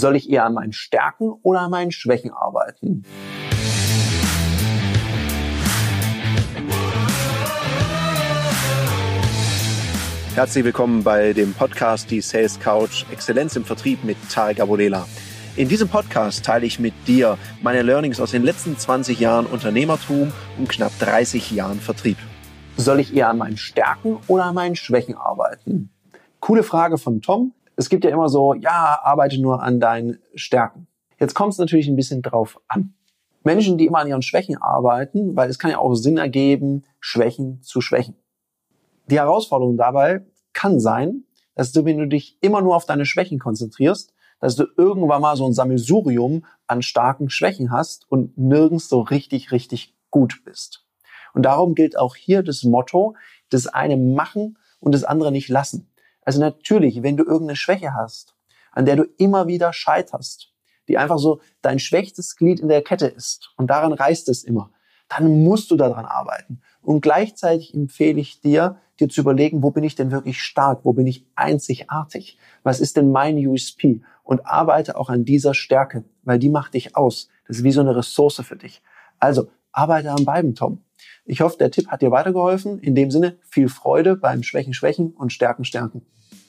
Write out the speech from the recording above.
Soll ich eher an meinen Stärken oder an meinen Schwächen arbeiten? Herzlich willkommen bei dem Podcast Die Sales Couch Exzellenz im Vertrieb mit Tarek Abodela. In diesem Podcast teile ich mit dir meine Learnings aus den letzten 20 Jahren Unternehmertum und knapp 30 Jahren Vertrieb. Soll ich eher an meinen Stärken oder an meinen Schwächen arbeiten? Coole Frage von Tom. Es gibt ja immer so, ja, arbeite nur an deinen Stärken. Jetzt kommt es natürlich ein bisschen drauf an. Menschen, die immer an ihren Schwächen arbeiten, weil es kann ja auch Sinn ergeben, Schwächen zu schwächen. Die Herausforderung dabei kann sein, dass du, wenn du dich immer nur auf deine Schwächen konzentrierst, dass du irgendwann mal so ein Sammelsurium an starken Schwächen hast und nirgends so richtig, richtig gut bist. Und darum gilt auch hier das Motto, das eine machen und das andere nicht lassen. Also natürlich, wenn du irgendeine Schwäche hast, an der du immer wieder scheiterst, die einfach so dein schwächstes Glied in der Kette ist und daran reißt es immer, dann musst du daran arbeiten. Und gleichzeitig empfehle ich dir, dir zu überlegen, wo bin ich denn wirklich stark, wo bin ich einzigartig, was ist denn mein USP und arbeite auch an dieser Stärke, weil die macht dich aus. Das ist wie so eine Ressource für dich. Also arbeite an beiden, Tom. Ich hoffe, der Tipp hat dir weitergeholfen. In dem Sinne, viel Freude beim Schwächen, Schwächen und Stärken, Stärken.